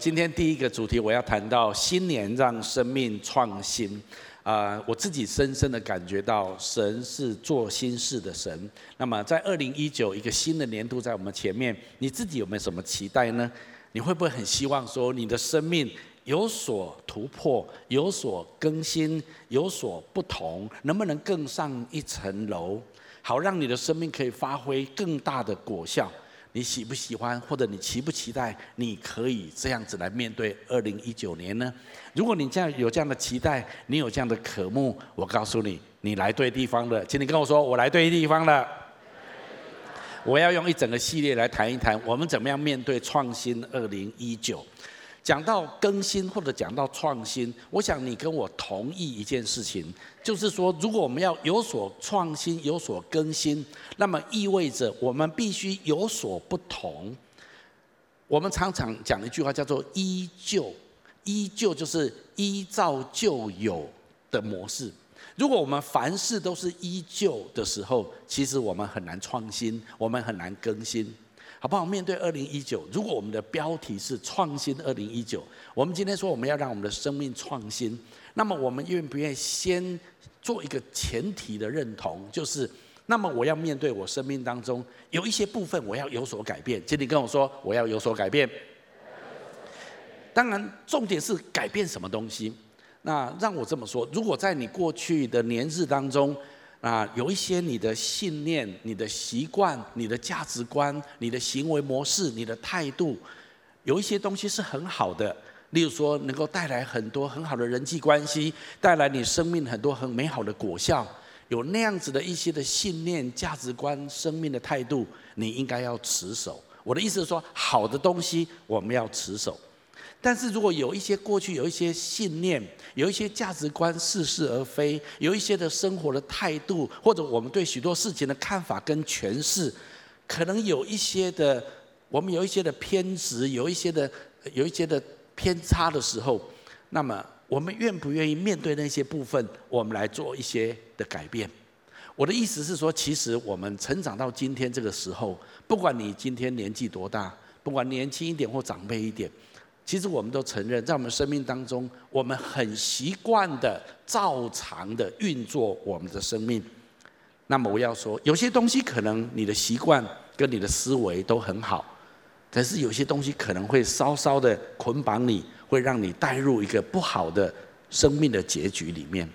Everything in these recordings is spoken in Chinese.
今天第一个主题，我要谈到新年让生命创新。啊、我自己深深的感觉到，神是做新事的神。那么，在二零一九一个新的年度在我们前面，你自己有没有什么期待呢？你会不会很希望说，你的生命有所突破，有所更新，有所不同，能不能更上一层楼，好让你的生命可以发挥更大的果效？你喜不喜欢，或者你期不期待，你可以这样子来面对二零一九年呢？如果你这样有这样的期待，你有这样的渴慕，我告诉你，你来对地方了。请你跟我说，我来对地方了。我要用一整个系列来谈一谈，我们怎么样面对创新二零一九。讲到更新或者讲到创新，我想你跟我同意一件事情，就是说，如果我们要有所创新、有所更新，那么意味着我们必须有所不同。我们常常讲一句话叫做“依旧”，依旧就是依照旧有的模式。如果我们凡事都是依旧的时候，其实我们很难创新，我们很难更新。好不好？面对二零一九，如果我们的标题是“创新二零一九”，我们今天说我们要让我们的生命创新，那么我们愿不愿意先做一个前提的认同，就是那么我要面对我生命当中有一些部分我要有所改变。请你跟我说，我要有所改变。当然，重点是改变什么东西？那让我这么说，如果在你过去的年日当中，啊，有一些你的信念、你的习惯、你的价值观、你的行为模式、你的态度，有一些东西是很好的。例如说，能够带来很多很好的人际关系，带来你生命很多很美好的果效。有那样子的一些的信念、价值观、生命的态度，你应该要持守。我的意思是说，好的东西我们要持守。但是如果有一些过去有一些信念，有一些价值观似是而非，有一些的生活的态度，或者我们对许多事情的看法跟诠释，可能有一些的，我们有一些的偏执，有一些的有一些的偏差的时候，那么我们愿不愿意面对那些部分，我们来做一些的改变？我的意思是说，其实我们成长到今天这个时候，不管你今天年纪多大，不管年轻一点或长辈一点。其实我们都承认，在我们生命当中，我们很习惯的照常的运作我们的生命。那么我要说，有些东西可能你的习惯跟你的思维都很好，但是有些东西可能会稍稍的捆绑你，会让你带入一个不好的生命的结局里面。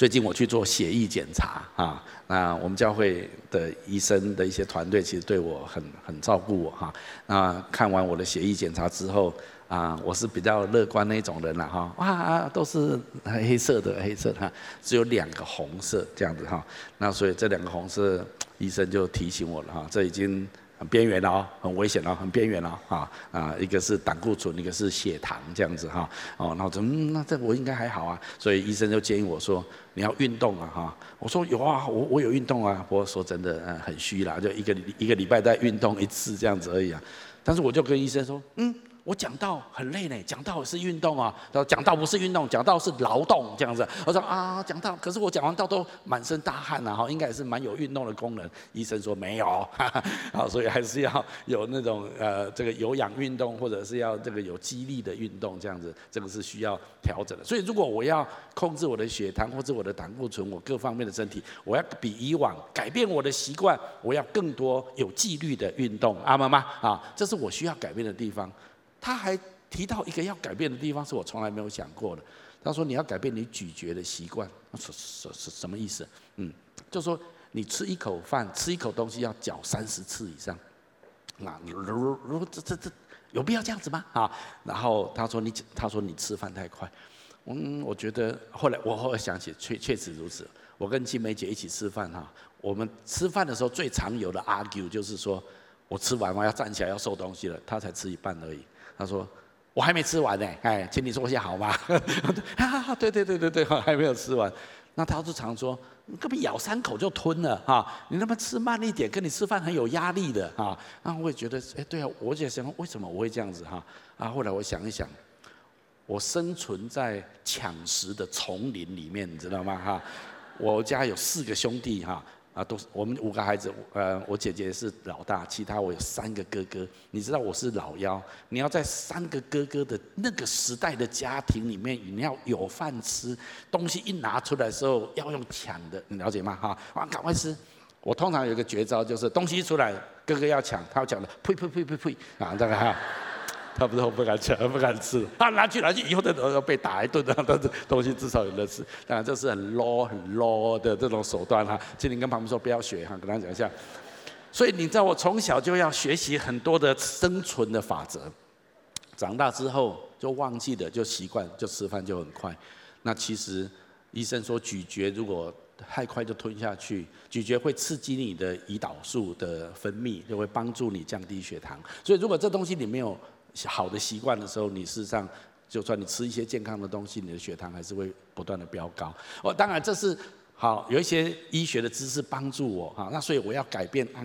最近我去做血液检查啊，那我们教会的医生的一些团队其实对我很很照顾我哈。那看完我的血液检查之后啊，我是比较乐观那种人了哈。哇，都是黑色的黑色的哈，只有两个红色这样子哈。那所以这两个红色，医生就提醒我了哈，这已经。很边缘了哦，很危险了，很边缘了啊啊！一个是胆固醇，一个是血糖这样子哈。哦，那我说嗯，那这我应该还好啊。所以医生就建议我说，你要运动啊哈。我说有啊，我我有运动啊。不过说真的，嗯，很虚啦，就一个一个礼拜再运动一次这样子而已啊。但是我就跟医生说，嗯。我讲到很累呢，讲到是运动啊，然后讲到不是运动，讲到是劳动这样子。我说啊，讲到，可是我讲完道都满身大汗呐，哈，应该也是蛮有运动的功能。医生说没有，哈，所以还是要有那种呃这个有氧运动，或者是要这个有肌力的运动这样子，这个是需要调整的。所以如果我要控制我的血糖或者我的胆固醇，我各方面的身体，我要比以往改变我的习惯，我要更多有纪律的运动，阿妈妈啊，这是我需要改变的地方。他还提到一个要改变的地方，是我从来没有想过的。他说：“你要改变你咀嚼的习惯。”什什什什么意思？嗯，就说你吃一口饭，吃一口东西要嚼三十次以上。那如如如这这这有必要这样子吗？啊，然后他说你他说你吃饭太快。嗯，我觉得后来我后来想起，确确实如此。我跟金梅姐一起吃饭哈，我们吃饭的时候最常有的 argue 就是说我吃完我要站起来要收东西了，他才吃一半而已。他说：“我还没吃完呢，哎，请你坐下好吗？” 对对对对对，还没有吃完。那他就常说：“你根本咬三口就吞了哈，你那么吃慢一点，跟你吃饭很有压力的哈。”那我也觉得，哎，对啊，我也想为什么我会这样子哈？啊，后来我想一想，我生存在抢食的丛林里面，你知道吗？哈，我家有四个兄弟哈，啊，都是我们五个孩子，呃，我姐姐是老大，其他我有三个哥哥。你知道我是老幺，你要在三个哥哥的那个时代的家庭里面，你要有饭吃，东西一拿出来的时候要用抢的，你了解吗？哈，啊，赶快吃。我通常有一个绝招，就是东西一出来，哥哥要抢，他要抢的，呸呸呸呸呸，啊，这个哈。他不是我不敢吃，不敢吃。他拿去拿去，以后的都要被打一顿的。但是东西至少有得吃。当然这是很 low 很 low 的这种手段哈。请你跟旁边说不要学哈，跟他讲一下。所以你知道我从小就要学习很多的生存的法则。长大之后就忘记了，就习惯，就吃饭就很快。那其实医生说咀嚼如果太快就吞下去，咀嚼会刺激你的胰岛素的分泌，就会帮助你降低血糖。所以如果这东西你没有好的习惯的时候，你事实上就算你吃一些健康的东西，你的血糖还是会不断的飙高。哦，当然这是好有一些医学的知识帮助我哈，那所以我要改变啊。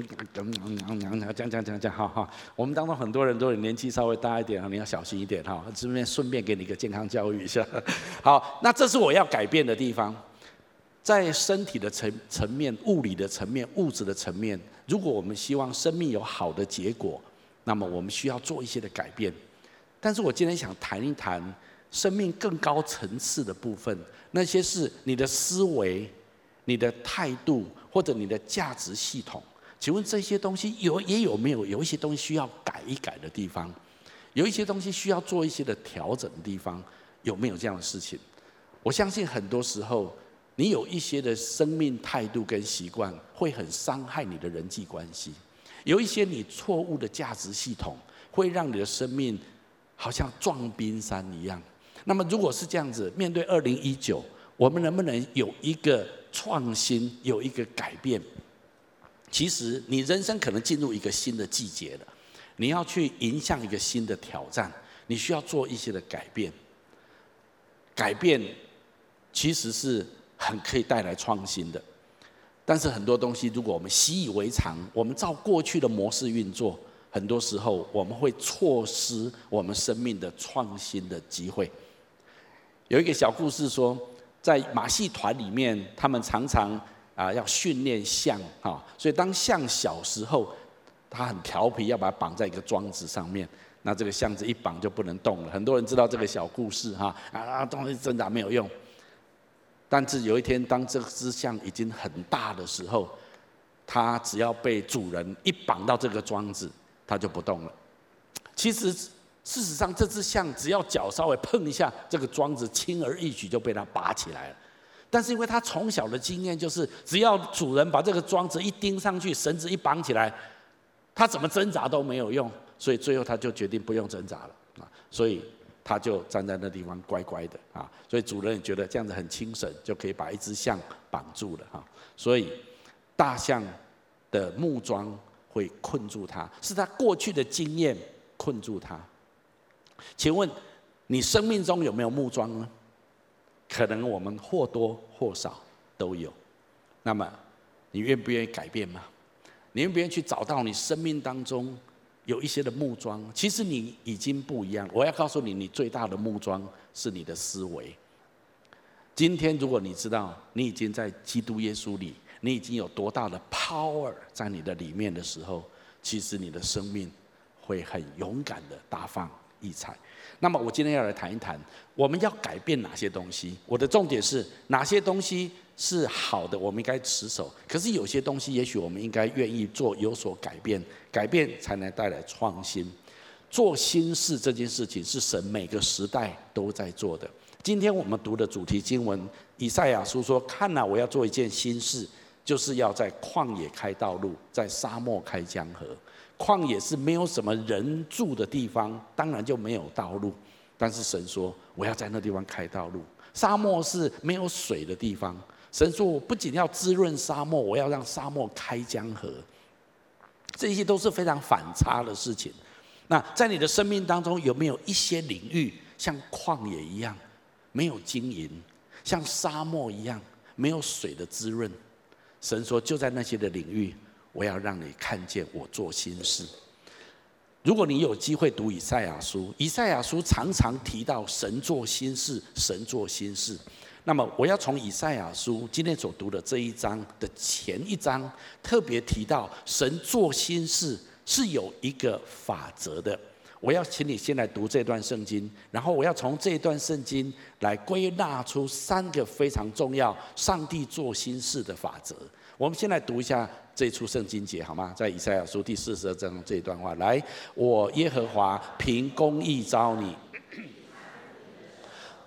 讲讲讲讲哈哈，我们当中很多人都有年纪稍微大一点啊，你要小心一点哈。顺便顺便给你一个健康教育一下。好，那这是我要改变的地方，在身体的层层面、物理的层面、物质的层面，如果我们希望生命有好的结果。那么我们需要做一些的改变，但是我今天想谈一谈生命更高层次的部分，那些是你的思维、你的态度或者你的价值系统。请问这些东西有也有没有有一些东西需要改一改的地方？有一些东西需要做一些的调整的地方，有没有这样的事情？我相信很多时候你有一些的生命态度跟习惯，会很伤害你的人际关系。有一些你错误的价值系统，会让你的生命好像撞冰山一样。那么，如果是这样子，面对二零一九，我们能不能有一个创新，有一个改变？其实，你人生可能进入一个新的季节了，你要去迎向一个新的挑战，你需要做一些的改变。改变其实是很可以带来创新的。但是很多东西，如果我们习以为常，我们照过去的模式运作，很多时候我们会错失我们生命的创新的机会。有一个小故事说，在马戏团里面，他们常常啊要训练象哈，所以当象小时候，他很调皮，要把它绑在一个桩子上面，那这个象子一绑就不能动了。很多人知道这个小故事哈啊，东西挣扎没有用。但是有一天，当这只象已经很大的时候，它只要被主人一绑到这个桩子，它就不动了。其实，事实上，这只象只要脚稍微碰一下这个桩子，轻而易举就被它拔起来了。但是，因为它从小的经验就是，只要主人把这个桩子一钉上去，绳子一绑起来，它怎么挣扎都没有用，所以最后它就决定不用挣扎了啊。所以。他就站在那地方乖乖的啊，所以主人也觉得这样子很轻省，就可以把一只象绑住了哈。所以大象的木桩会困住它，是他过去的经验困住它。请问你生命中有没有木桩呢？可能我们或多或少都有。那么你愿不愿意改变吗？你愿不愿意去找到你生命当中？有一些的木桩，其实你已经不一样。我要告诉你，你最大的木桩是你的思维。今天，如果你知道你已经在基督耶稣里，你已经有多大的 power 在你的里面的时候，其实你的生命会很勇敢的大放异彩。那么，我今天要来谈一谈，我们要改变哪些东西？我的重点是哪些东西？是好的，我们应该持守。可是有些东西，也许我们应该愿意做有所改变，改变才能带来创新。做新事这件事情是神每个时代都在做的。今天我们读的主题经文，以赛亚书说：“看呐，我要做一件新事，就是要在旷野开道路，在沙漠开江河。旷野是没有什么人住的地方，当然就没有道路。但是神说，我要在那地方开道路。沙漠是没有水的地方。”神说：“我不仅要滋润沙漠，我要让沙漠开江河。这些都是非常反差的事情。那在你的生命当中，有没有一些领域像旷野一样没有经营，像沙漠一样没有水的滋润？神说：就在那些的领域，我要让你看见我做新事。如果你有机会读以赛亚书，以赛亚书常常提到神做新事，神做新事。”那么我要从以赛亚书今天所读的这一章的前一章，特别提到神做新事是有一个法则的。我要请你先来读这段圣经，然后我要从这段圣经来归纳出三个非常重要上帝做新事的法则。我们先来读一下这处圣经节好吗？在以赛亚书第四十二章这一段话，来，我耶和华凭公义招你。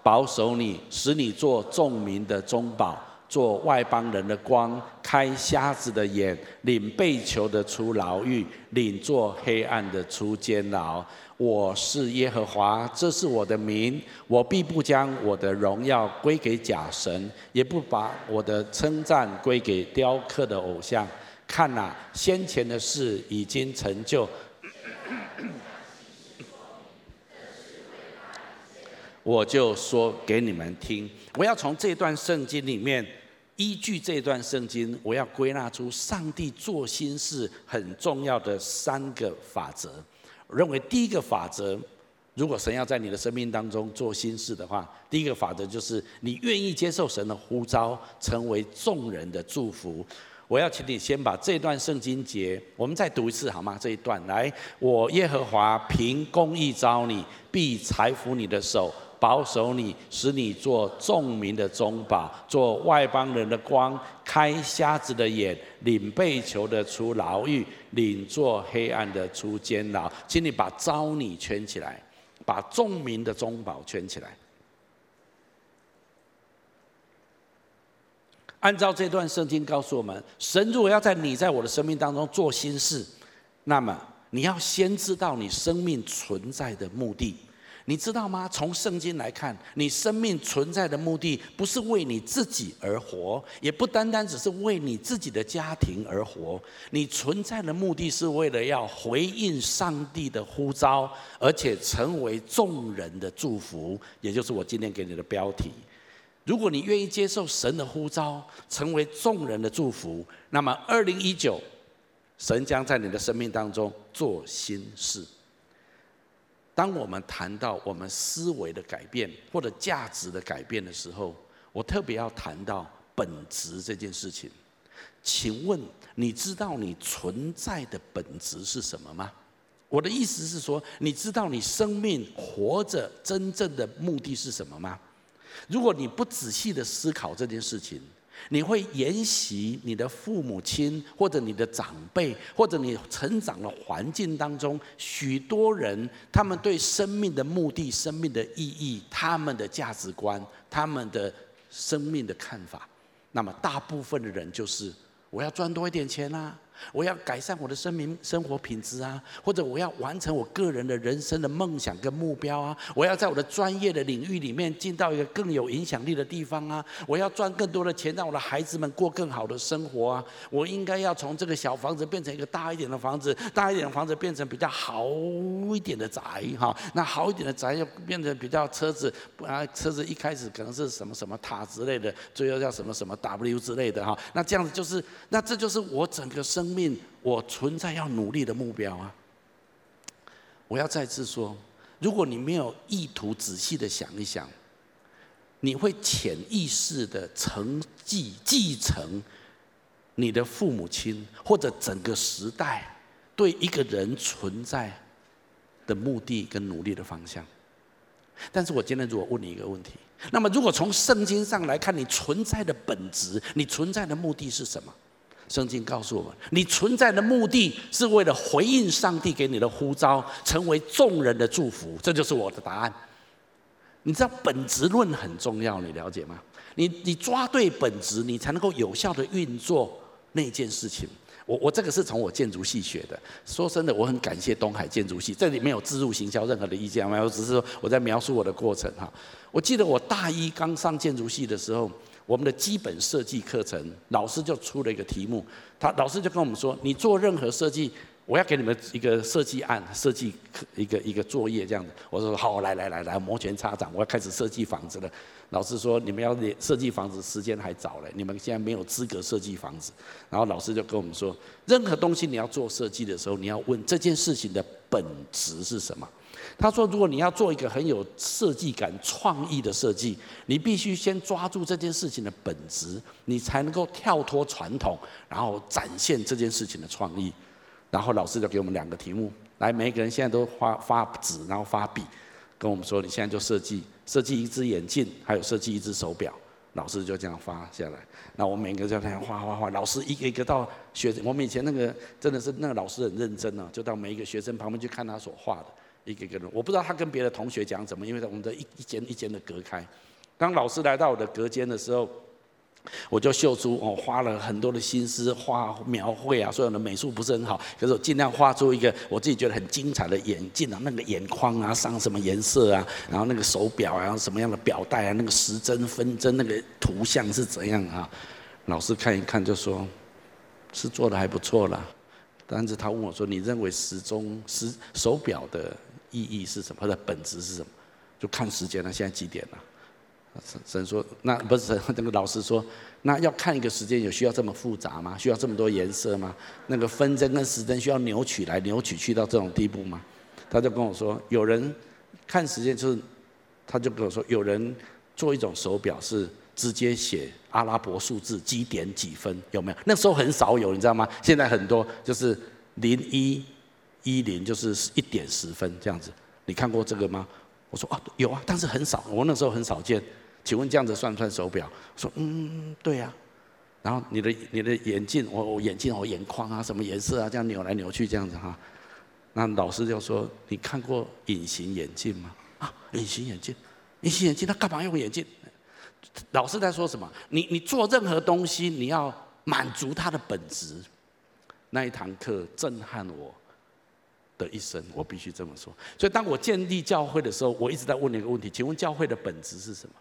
保守你，使你做众民的中保，做外邦人的光，开瞎子的眼，领被囚的出牢狱，领做黑暗的出监牢。我是耶和华，这是我的名，我必不将我的荣耀归给假神，也不把我的称赞归给雕刻的偶像。看哪，先前的事已经成就。我就说给你们听，我要从这段圣经里面，依据这段圣经，我要归纳出上帝做心事很重要的三个法则。我认为第一个法则，如果神要在你的生命当中做心事的话，第一个法则就是你愿意接受神的呼召，成为众人的祝福。我要请你先把这段圣经节，我们再读一次好吗？这一段来，我耶和华凭公义招你，必裁拂你的手。保守你，使你做众民的中保，做外邦人的光，开瞎子的眼，领被囚的出牢狱，领做黑暗的出监牢。请你把招你圈起来，把众民的中保圈起来。按照这段圣经告诉我们，神如果要在你在我的生命当中做新事，那么你要先知道你生命存在的目的。你知道吗？从圣经来看，你生命存在的目的不是为你自己而活，也不单单只是为你自己的家庭而活。你存在的目的是为了要回应上帝的呼召，而且成为众人的祝福。也就是我今天给你的标题。如果你愿意接受神的呼召，成为众人的祝福，那么二零一九，神将在你的生命当中做新事。当我们谈到我们思维的改变或者价值的改变的时候，我特别要谈到本质这件事情。请问你知道你存在的本质是什么吗？我的意思是说，你知道你生命活着真正的目的是什么吗？如果你不仔细的思考这件事情，你会沿袭你的父母亲，或者你的长辈，或者你成长的环境当中，许多人他们对生命的目的、生命的意义、他们的价值观、他们的生命的看法，那么大部分的人就是我要赚多一点钱啊。我要改善我的生命生活品质啊，或者我要完成我个人的人生的梦想跟目标啊，我要在我的专业的领域里面进到一个更有影响力的地方啊，我要赚更多的钱，让我的孩子们过更好的生活啊，我应该要从这个小房子变成一个大一点的房子，大一点的房子变成比较好一点的宅哈，那好一点的宅又变成比较车子啊，车子一开始可能是什么什么塔之类的，最后叫什么什么 W 之类的哈，那这样子就是，那这就是我整个生。生命，我存在要努力的目标啊！我要再次说，如果你没有意图仔细的想一想，你会潜意识的承继继承你的父母亲或者整个时代对一个人存在的目的跟努力的方向。但是我今天如果问你一个问题，那么如果从圣经上来看，你存在的本质，你存在的目的是什么？圣经告诉我们，你存在的目的是为了回应上帝给你的呼召，成为众人的祝福。这就是我的答案。你知道本质论很重要，你了解吗？你你抓对本质，你才能够有效的运作那件事情。我我这个是从我建筑系学的。说真的，我很感谢东海建筑系，这里没有置入行销任何的意见，没有，只是说我在描述我的过程哈。我记得我大一刚上建筑系的时候。我们的基本设计课程，老师就出了一个题目，他老师就跟我们说：“你做任何设计，我要给你们一个设计案、设计一个一个作业这样子。”我说：“好，来来来来，摩拳擦掌，我要开始设计房子了。”老师说：“你们要设计房子，时间还早嘞，你们现在没有资格设计房子。”然后老师就跟我们说：“任何东西你要做设计的时候，你要问这件事情的本质是什么？他说，如果你要做一个很有设计感、创意的设计，你必须先抓住这件事情的本质，你才能够跳脱传统，然后展现这件事情的创意。然后老师就给我们两个题目，来，每一个人现在都发发纸，然后发笔，跟我们说，你现在就设计设计一只眼镜，还有设计一只手表。老师就这样发下来，那我们每个人就这样画画画。老师一个一个到学，我们以前那个真的是那个老师很认真啊，就到每一个学生旁边去看他所画的一个一个人。我不知道他跟别的同学讲什么，因为我们的一一间一间的隔开。当老师来到我的隔间的时候。我就秀出我花了很多的心思画描绘啊，所有的美术不是很好，可是我尽量画出一个我自己觉得很精彩的眼镜啊，那个眼眶啊上什么颜色啊，然后那个手表啊，什么样的表带啊，那个时针分针那个图像是怎样啊？老师看一看就说，是做的还不错啦。但是他问我说，你认为时钟时手表的意义是什么？它的本质是什么？就看时间了，现在几点了？神神说：“那不是，那个老师说，那要看一个时间，有需要这么复杂吗？需要这么多颜色吗？那个分针跟时针需要扭曲来扭曲去到这种地步吗？”他就跟我说：“有人看时间，就是他就跟我说，有人做一种手表是直接写阿拉伯数字几点几分，有没有？那时候很少有，你知道吗？现在很多就是零一一零，就是一点十分这样子。你看过这个吗？”我说：“啊，有啊，但是很少，我那时候很少见。”请问这样子算不算手表？说嗯，对呀、啊。然后你的你的眼镜，我我眼镜我眼眶啊，什么颜色啊？这样扭来扭去这样子哈。那老师就说：你看过隐形眼镜吗？啊，隐形眼镜，隐形眼镜，他干嘛用眼镜？老师在说什么？你你做任何东西，你要满足它的本质。那一堂课震撼我的一生，我必须这么说。所以当我建立教会的时候，我一直在问你一个问题：请问教会的本质是什么？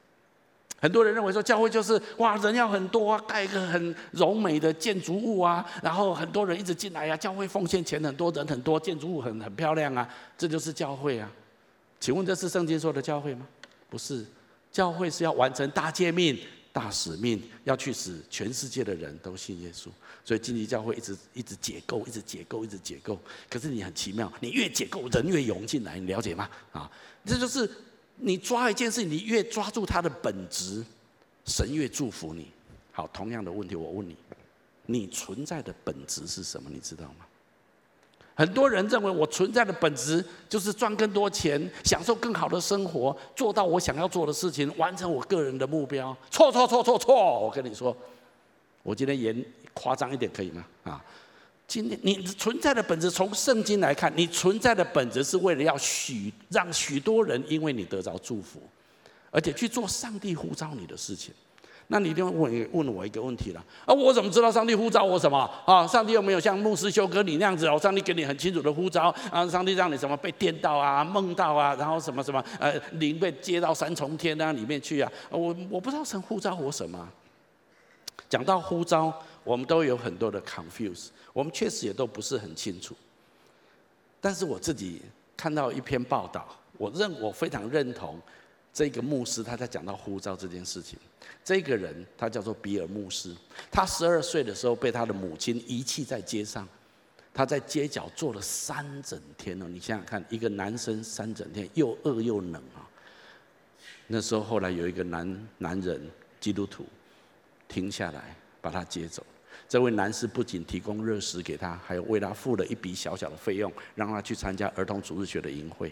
很多人认为说教会就是哇，人要很多啊，盖一个很柔美的建筑物啊，然后很多人一直进来啊，教会奉献钱很多，人很多，建筑物很很漂亮啊，这就是教会啊。请问这是圣经说的教会吗？不是，教会是要完成大诫命、大使命，要去使全世界的人都信耶稣。所以经济教会一直一直解构，一直解构，一直解构。可是你很奇妙，你越解构，人越涌进来，你了解吗？啊，这就是。你抓一件事，你越抓住它的本质，神越祝福你。好，同样的问题，我问你：你存在的本质是什么？你知道吗？很多人认为我存在的本质就是赚更多钱，享受更好的生活，做到我想要做的事情，完成我个人的目标。错错错错错！我跟你说，我今天演夸张一点可以吗？啊？今天你存在的本质，从圣经来看，你存在的本质是为了要许让许多人因为你得着祝福，而且去做上帝呼召你的事情。那你一定会问问我一个问题了啊，我怎么知道上帝呼召我什么啊？上帝有没有像牧师修哥你那样子哦？上帝给你很清楚的呼召啊？上帝让你什么被电到啊、梦到啊，然后什么什么呃灵被接到三重天那里面去啊？我我不知道神呼召我什么。讲到呼召，我们都有很多的 confuse，我们确实也都不是很清楚。但是我自己看到一篇报道，我认我非常认同这个牧师他在讲到呼召这件事情。这个人他叫做比尔牧师，他十二岁的时候被他的母亲遗弃在街上，他在街角坐了三整天哦。你想想看，一个男生三整天又饿又冷啊。那时候后来有一个男男人基督徒。停下来，把他接走。这位男士不仅提供热食给他，还有为他付了一笔小小的费用，让他去参加儿童主日学的营会。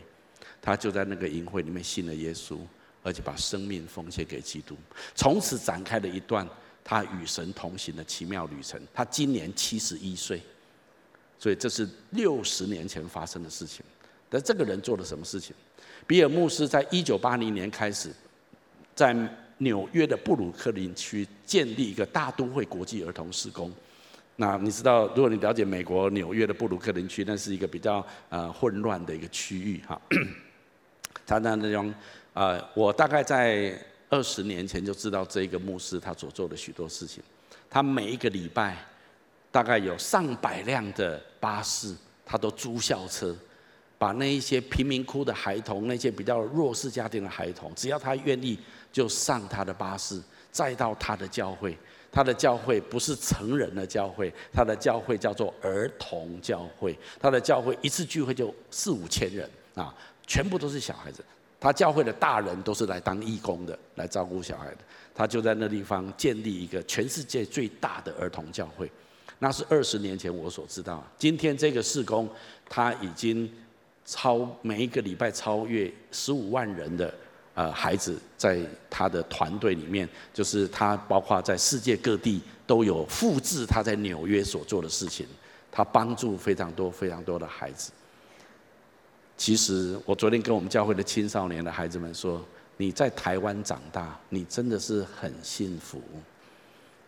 他就在那个营会里面信了耶稣，而且把生命奉献给基督。从此展开了一段他与神同行的奇妙旅程。他今年七十一岁，所以这是六十年前发生的事情。但这个人做了什么事情？比尔牧师在一九八零年开始在。纽约的布鲁克林区建立一个大都会国际儿童施工。那你知道，如果你了解美国纽约的布鲁克林区，那是一个比较呃混乱的一个区域哈。他那那种呃，我大概在二十年前就知道这个牧师他所做的许多事情。他每一个礼拜大概有上百辆的巴士，他都租校车，把那一些贫民窟的孩童，那些比较弱势家庭的孩童，只要他愿意。就上他的巴士，再到他的教会。他的教会不是成人的教会，他的教会叫做儿童教会。他的教会一次聚会就四五千人啊，全部都是小孩子。他教会的大人都是来当义工的，来照顾小孩的。他就在那地方建立一个全世界最大的儿童教会，那是二十年前我所知道。今天这个事工，他已经超每一个礼拜超越十五万人的呃孩子，在他的团队里面，就是他包括在世界各地都有复制他在纽约所做的事情，他帮助非常多非常多的孩子。其实我昨天跟我们教会的青少年的孩子们说。你在台湾长大，你真的是很幸福。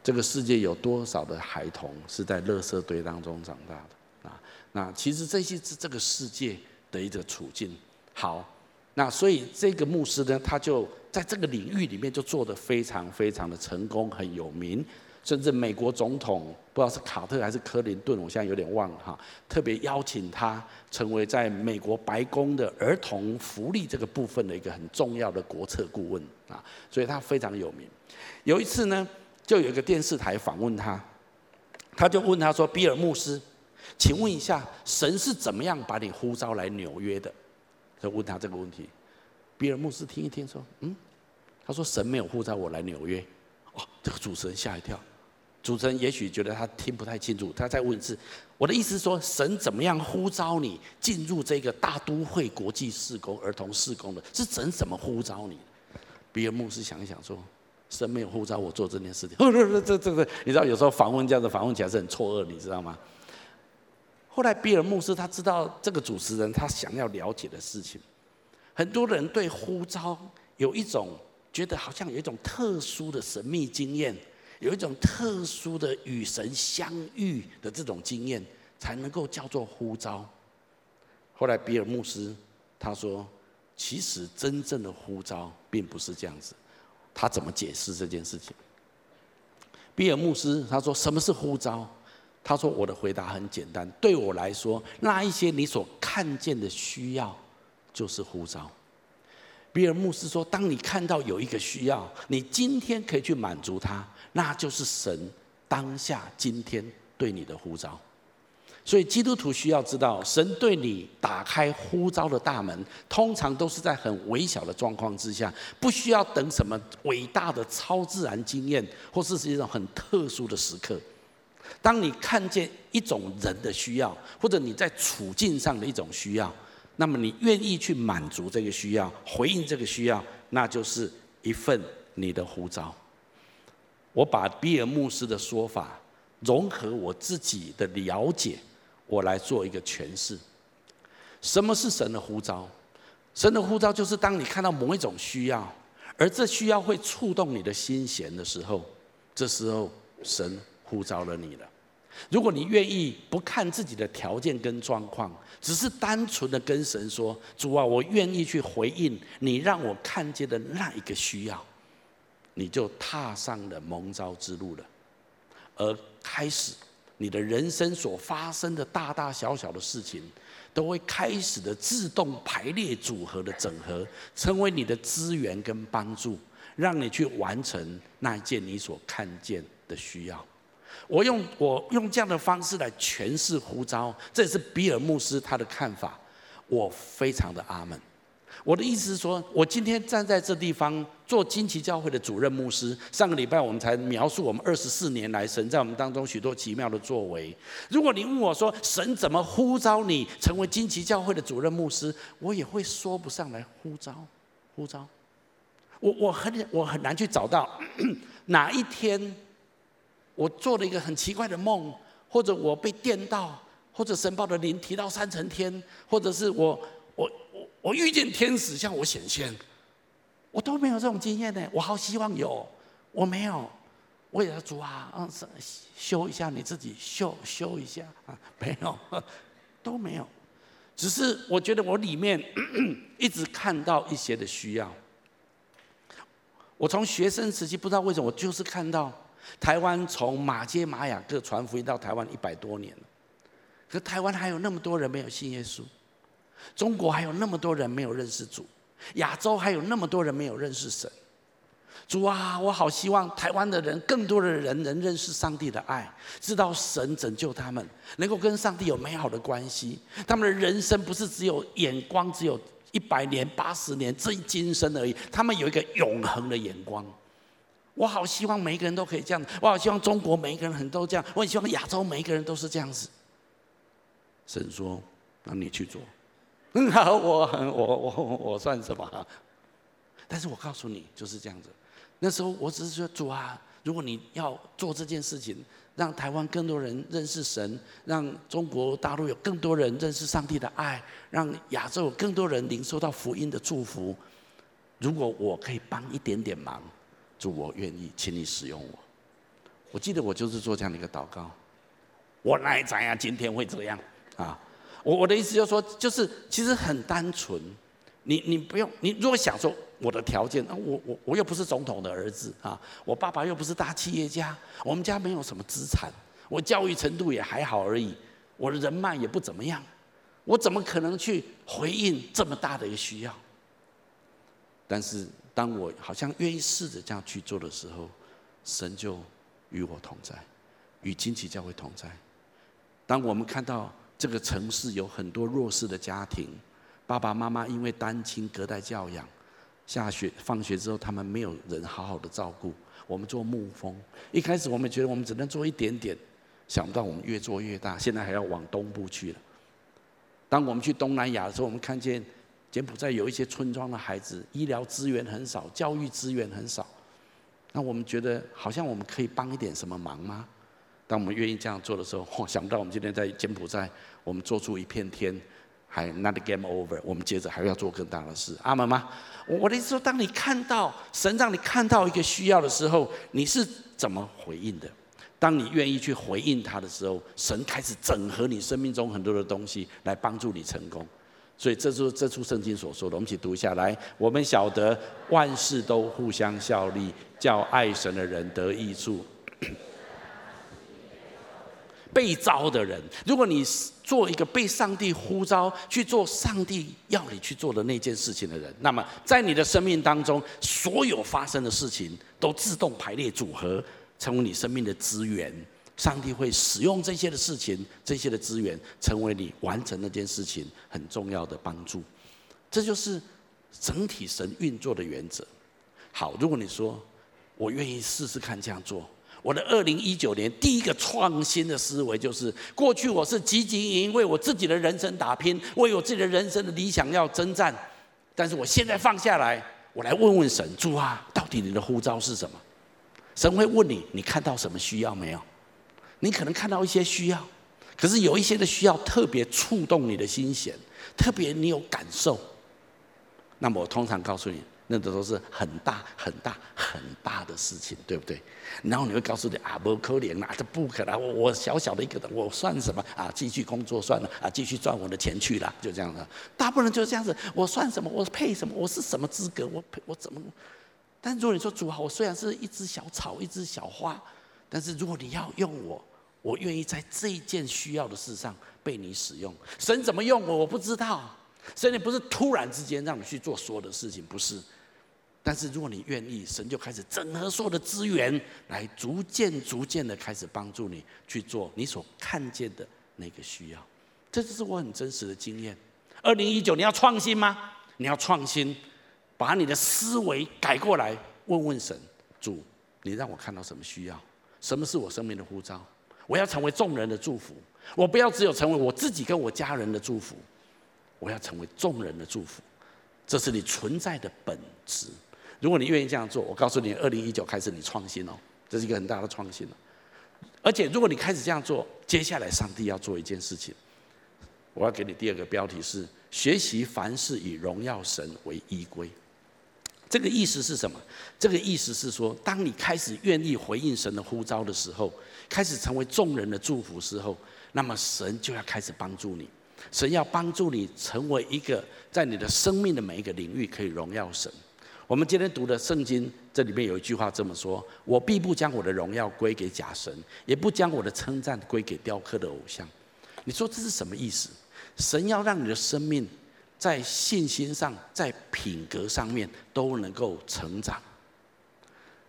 这个世界有多少的孩童是在垃圾堆当中长大的啊？那其实这些是这个世界的一个处境。好，那所以这个牧师呢，他就在这个领域里面就做得非常非常的成功，很有名。甚至美国总统不知道是卡特还是克林顿，我现在有点忘了哈，特别邀请他成为在美国白宫的儿童福利这个部分的一个很重要的国策顾问啊，所以他非常有名。有一次呢，就有一个电视台访问他，他就问他说：“比尔牧师，请问一下，神是怎么样把你呼召来纽约的？”就问他这个问题。比尔牧师听一听说：“嗯。”他说：“神没有呼召我来纽约。”哦，这个主持人吓一跳。主持人也许觉得他听不太清楚，他再问一次。我的意思说，神怎么样呼召你进入这个大都会国际事工儿童事工的？是神怎么呼召你？比尔牧师想一想说，神没有呼召我做这件事情。这这这，你知道有时候访问这样子访问起来是很错愕，你知道吗？后来比尔牧师他知道这个主持人他想要了解的事情，很多人对呼召有一种觉得好像有一种特殊的神秘经验。有一种特殊的与神相遇的这种经验，才能够叫做呼召。后来比尔牧师他说，其实真正的呼召并不是这样子。他怎么解释这件事情？比尔牧师他说，什么是呼召？他说，我的回答很简单，对我来说，那一些你所看见的需要，就是呼召。比尔牧师说：“当你看到有一个需要，你今天可以去满足他，那就是神当下今天对你的呼召。所以基督徒需要知道，神对你打开呼召的大门，通常都是在很微小的状况之下，不需要等什么伟大的超自然经验，或是是一种很特殊的时刻。当你看见一种人的需要，或者你在处境上的一种需要。”那么你愿意去满足这个需要，回应这个需要，那就是一份你的呼召。我把比尔牧师的说法融合我自己的了解，我来做一个诠释。什么是神的呼召？神的呼召就是当你看到某一种需要，而这需要会触动你的心弦的时候，这时候神呼召了你了。如果你愿意不看自己的条件跟状况，只是单纯的跟神说：“主啊，我愿意去回应你让我看见的那一个需要”，你就踏上了蒙召之路了。而开始，你的人生所发生的大大小小的事情，都会开始的自动排列组合的整合，成为你的资源跟帮助，让你去完成那一件你所看见的需要。我用我用这样的方式来诠释呼召，这也是比尔牧师他的看法，我非常的阿门。我的意思是说，我今天站在这地方做金旗教会的主任牧师，上个礼拜我们才描述我们二十四年来神在我们当中许多奇妙的作为。如果你问我说神怎么呼召你成为金旗教会的主任牧师，我也会说不上来呼召，呼召。我我很我很难去找到 哪一天。我做了一个很奇怪的梦，或者我被电到，或者神报的灵提到三层天，或者是我我我我遇见天使向我显现，我都没有这种经验呢。我好希望有，我没有。我也要主啊，嗯，修一下你自己，修修一下啊，没有，都没有。只是我觉得我里面 一直看到一些的需要。我从学生时期不知道为什么，我就是看到。台湾从马街马雅各传福音到台湾一百多年了，可台湾还有那么多人没有信耶稣，中国还有那么多人没有认识主，亚洲还有那么多人没有认识神。主啊，我好希望台湾的人，更多的人能认识上帝的爱，知道神拯救他们，能够跟上帝有美好的关系。他们的人生不是只有眼光，只有一百年、八十年，这一今生而已。他们有一个永恒的眼光。我好希望每一个人都可以这样，我好希望中国每一个人很都这样，我很希望亚洲每一个人都是这样子。神说：“那你去做。”很好，我我我我算什么？但是我告诉你，就是这样子。那时候我只是说主啊，如果你要做这件事情，让台湾更多人认识神，让中国大陆有更多人认识上帝的爱，让亚洲有更多人领受到福音的祝福。如果我可以帮一点点忙，主我愿意，请你使用我。我记得我就是做这样的一个祷告。我哪知啊，今天会这样啊？我我的意思就是说，就是其实很单纯。你你不用，你如果想说我的条件，我我我又不是总统的儿子啊，我爸爸又不是大企业家，我们家没有什么资产，我教育程度也还好而已，我的人脉也不怎么样，我怎么可能去回应这么大的一个需要？但是当我好像愿意试着这样去做的时候，神就与我同在，与惊奇教会同在。当我们看到这个城市有很多弱势的家庭。爸爸妈妈因为单亲隔代教养，下学放学之后，他们没有人好好的照顾。我们做牧蜂，一开始我们觉得我们只能做一点点，想不到我们越做越大，现在还要往东部去了。当我们去东南亚的时候，我们看见柬埔寨有一些村庄的孩子，医疗资源很少，教育资源很少。那我们觉得好像我们可以帮一点什么忙吗？当我们愿意这样做的时候，想不到我们今天在柬埔寨，我们做出一片天。还 not game over，我们接着还要做更大的事，阿门吗？我的意思说，当你看到神让你看到一个需要的时候，你是怎么回应的？当你愿意去回应他的时候，神开始整合你生命中很多的东西来帮助你成功。所以这就是这出圣经所说的，我们一起读一下来。我们晓得万事都互相效力，叫爱神的人得益处。被召的人，如果你做一个被上帝呼召去做上帝要你去做的那件事情的人，那么在你的生命当中，所有发生的事情都自动排列组合，成为你生命的资源。上帝会使用这些的事情，这些的资源，成为你完成那件事情很重要的帮助。这就是整体神运作的原则。好，如果你说我愿意试试看这样做。我的二零一九年第一个创新的思维就是：过去我是汲汲营营为我自己的人生打拼，为我自己的人生的理想要征战。但是我现在放下来，我来问问神：主啊，到底你的呼召是什么？神会问你：你看到什么需要没有？你可能看到一些需要，可是有一些的需要特别触动你的心弦，特别你有感受。那么我通常告诉你。那都是很大很大很大的事情，对不对？然后你会告诉你啊，不可怜啊，这不可能，我我小小的一个人，我算什么啊？继续工作算了啊，继续赚我的钱去了，就这样的。大部分人就是这样子，我算什么？我配什么？我是什么资格？我配我怎么？但如果你说主好，我虽然是一只小草，一只小花，但是如果你要用我，我愿意在这一件需要的事上被你使用。神怎么用我，我不知道。神也不是突然之间让你去做所有的事情，不是。但是如果你愿意，神就开始整合所有的资源，来逐渐、逐渐的开始帮助你去做你所看见的那个需要。这就是我很真实的经验。二零一九，你要创新吗？你要创新，把你的思维改过来，问问神：主，你让我看到什么需要？什么是我生命的呼召？我要成为众人的祝福，我不要只有成为我自己跟我家人的祝福，我要成为众人的祝福。这是你存在的本质。如果你愿意这样做，我告诉你，二零一九开始你创新哦，这是一个很大的创新。而且如果你开始这样做，接下来上帝要做一件事情，我要给你第二个标题是：学习凡事以荣耀神为依归。这个意思是什么？这个意思是说，当你开始愿意回应神的呼召的时候，开始成为众人的祝福时候，那么神就要开始帮助你，神要帮助你成为一个在你的生命的每一个领域可以荣耀神。我们今天读的圣经，这里面有一句话这么说：“我必不将我的荣耀归给假神，也不将我的称赞归给雕刻的偶像。”你说这是什么意思？神要让你的生命在信心上、在品格上面都能够成长。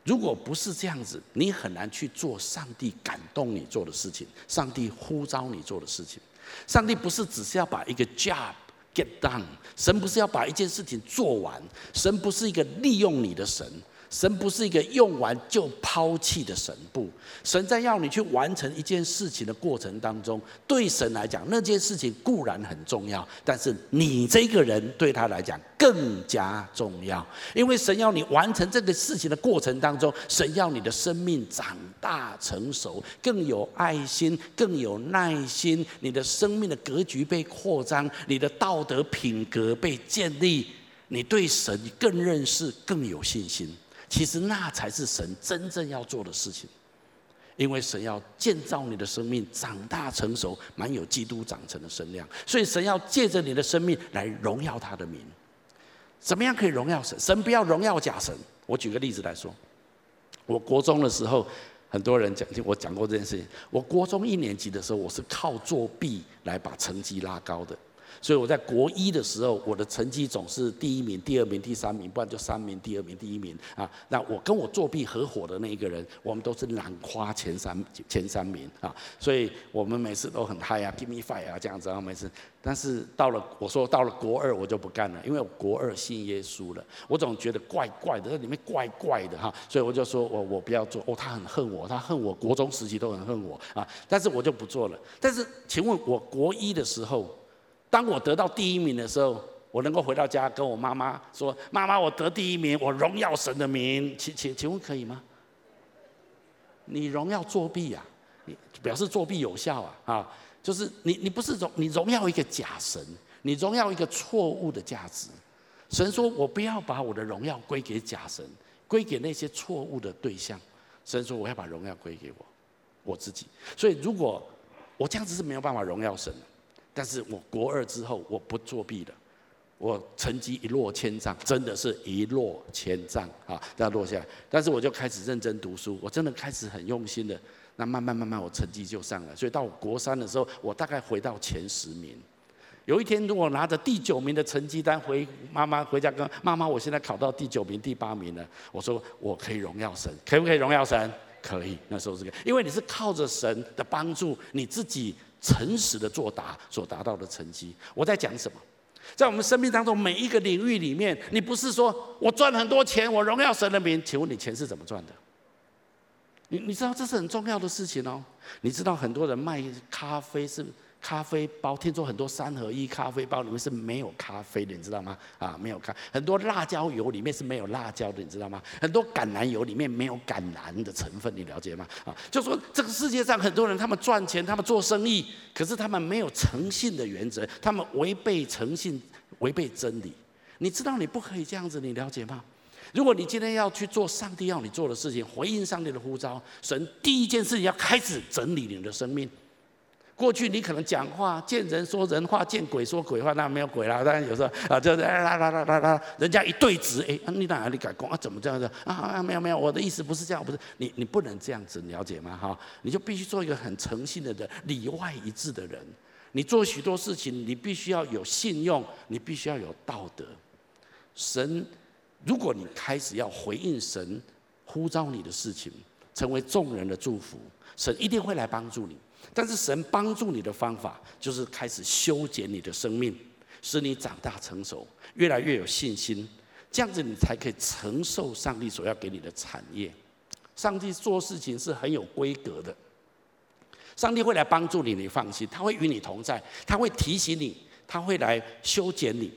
如果不是这样子，你很难去做上帝感动你做的事情，上帝呼召你做的事情。上帝不是只是要把一个 job get done。神不是要把一件事情做完，神不是一个利用你的神。神不是一个用完就抛弃的神，不，神在要你去完成一件事情的过程当中，对神来讲，那件事情固然很重要，但是你这个人对他来讲更加重要，因为神要你完成这个事情的过程当中，神要你的生命长大成熟，更有爱心，更有耐心，你的生命的格局被扩张，你的道德品格被建立，你对神更认识，更有信心。其实那才是神真正要做的事情，因为神要建造你的生命长大成熟，满有基督长成的身量，所以神要借着你的生命来荣耀他的名。怎么样可以荣耀神？神不要荣耀假神。我举个例子来说，我国中的时候，很多人讲听我讲过这件事情。我国中一年级的时候，我是靠作弊来把成绩拉高的。所以我在国一的时候，我的成绩总是第一名、第二名、第三名，不然就三名、第二名、第一名啊。那我跟我作弊合伙的那一个人，我们都是揽夸前三前三名啊。所以我们每次都很嗨啊，give me five 啊这样子啊，每次。但是到了我说到了国二，我就不干了，因为我国二信耶稣了，我总觉得怪怪的，那里面怪怪的哈。所以我就说我我不要做哦，他很恨我，他恨我，国中时期都很恨我啊。但是我就不做了。但是请问我国一的时候。当我得到第一名的时候，我能够回到家跟我妈妈说：“妈妈，我得第一名，我荣耀神的名。”请请请问可以吗？你荣耀作弊啊？你表示作弊有效啊？啊，就是你你不是荣你荣耀一个假神，你荣耀一个错误的价值。神说：“我不要把我的荣耀归给假神，归给那些错误的对象。”神说：“我要把荣耀归给我我自己。”所以如果我这样子是没有办法荣耀神的。但是我国二之后，我不作弊了，我成绩一落千丈，真的是一落千丈啊，这样落下来。但是我就开始认真读书，我真的开始很用心的。那慢慢慢慢，我成绩就上来。所以到我国三的时候，我大概回到前十名。有一天，如果拿着第九名的成绩单回妈妈回家跟妈妈，我现在考到第九名、第八名了。我说我可以荣耀神，可不可以荣耀神？可以。那时候是个，因为你是靠着神的帮助，你自己。诚实的作答所达到的成绩，我在讲什么？在我们生命当中每一个领域里面，你不是说我赚很多钱，我荣耀神的名？请问你钱是怎么赚的？你你知道这是很重要的事情哦。你知道很多人卖咖啡是？咖啡包，听说很多三合一咖啡包里面是没有咖啡的，你知道吗？啊，没有咖。很多辣椒油里面是没有辣椒的，你知道吗？很多橄榄油里面没有橄榄的成分，你了解吗？啊，就说这个世界上很多人，他们赚钱，他们做生意，可是他们没有诚信的原则，他们违背诚信，违背真理。你知道你不可以这样子，你了解吗？如果你今天要去做上帝要你做的事情，回应上帝的呼召，神第一件事情要开始整理你的生命。过去你可能讲话见人说人话，见鬼说鬼话，那没有鬼啦。当然有时候啊，就是啦啦啦啦啦，人家一对质，哎，你哪里敢讲啊？怎么这样子啊？啊，没有没有，我的意思不是这样，不是你你不能这样子，了解吗？哈，你就必须做一个很诚信的人，里外一致的人。你做许多事情，你必须要有信用，你必须要有道德。神，如果你开始要回应神呼召你的事情，成为众人的祝福，神一定会来帮助你。但是神帮助你的方法，就是开始修剪你的生命，使你长大成熟，越来越有信心，这样子你才可以承受上帝所要给你的产业。上帝做事情是很有规格的，上帝会来帮助你，你放心，他会与你同在，他会提醒你，他会来修剪你，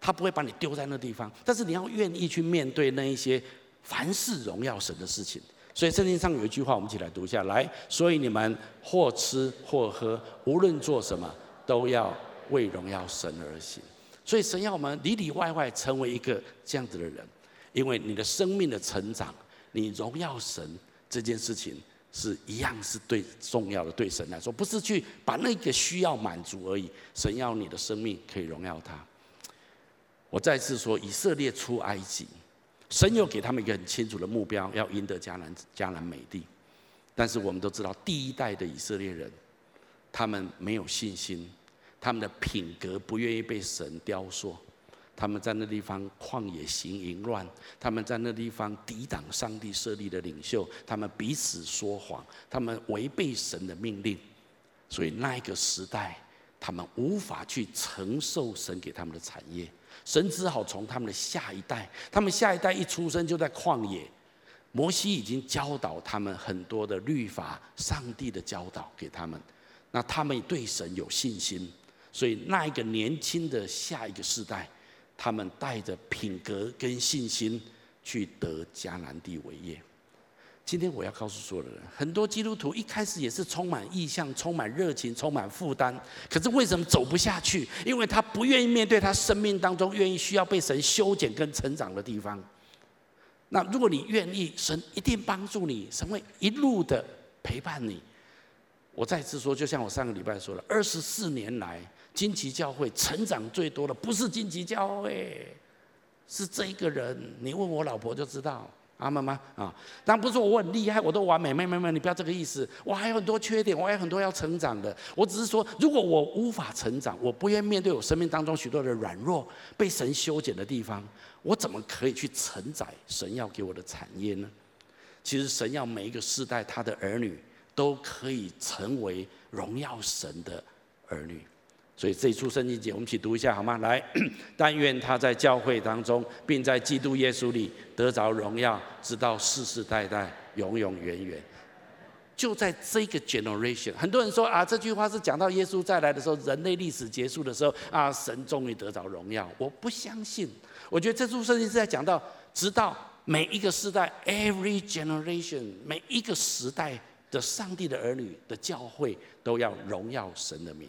他不会把你丢在那地方。但是你要愿意去面对那一些凡事荣耀神的事情。所以圣经上有一句话，我们一起来读一下。来，所以你们或吃或喝，无论做什么，都要为荣耀神而行。所以神要我们里里外外成为一个这样子的人，因为你的生命的成长，你荣耀神这件事情是一样是对重要的。对神来说，不是去把那个需要满足而已。神要你的生命可以荣耀他。我再次说，以色列出埃及。神有给他们一个很清楚的目标，要赢得迦南迦南美地。但是我们都知道，第一代的以色列人，他们没有信心，他们的品格不愿意被神雕塑，他们在那地方旷野行淫乱，他们在那地方抵挡上帝设立的领袖，他们彼此说谎，他们违背神的命令，所以那一个时代他们无法去承受神给他们的产业，神只好从他们的下一代，他们下一代一出生就在旷野，摩西已经教导他们很多的律法，上帝的教导给他们，那他们对神有信心，所以那一个年轻的下一个世代，他们带着品格跟信心去得迦南地为业。今天我要告诉所有的人，很多基督徒一开始也是充满意向、充满热情、充满负担，可是为什么走不下去？因为他不愿意面对他生命当中愿意需要被神修剪跟成长的地方。那如果你愿意，神一定帮助你，神会一路的陪伴你。我再次说，就像我上个礼拜说的，二十四年来，荆棘教会成长最多的不是荆棘教会，是这一个人。你问我老婆就知道。阿妈吗？啊，当然不是说我很厉害，我都完美。没没没，你不要这个意思。我还有很多缺点，我还有很多要成长的。我只是说，如果我无法成长，我不愿面对我生命当中许多的软弱、被神修剪的地方，我怎么可以去承载神要给我的产业呢？其实，神要每一个世代他的儿女都可以成为荣耀神的儿女。所以这一处圣经节，我们一起读一下好吗？来，但愿他在教会当中，并在基督耶稣里得着荣耀，直到世世代代，永永远远。就在这个 generation，很多人说啊，这句话是讲到耶稣再来的时候，人类历史结束的时候啊，神终于得着荣耀。我不相信，我觉得这处圣经是在讲到，直到每一个时代，every generation，每一个时代的上帝的儿女的教会都要荣耀神的名。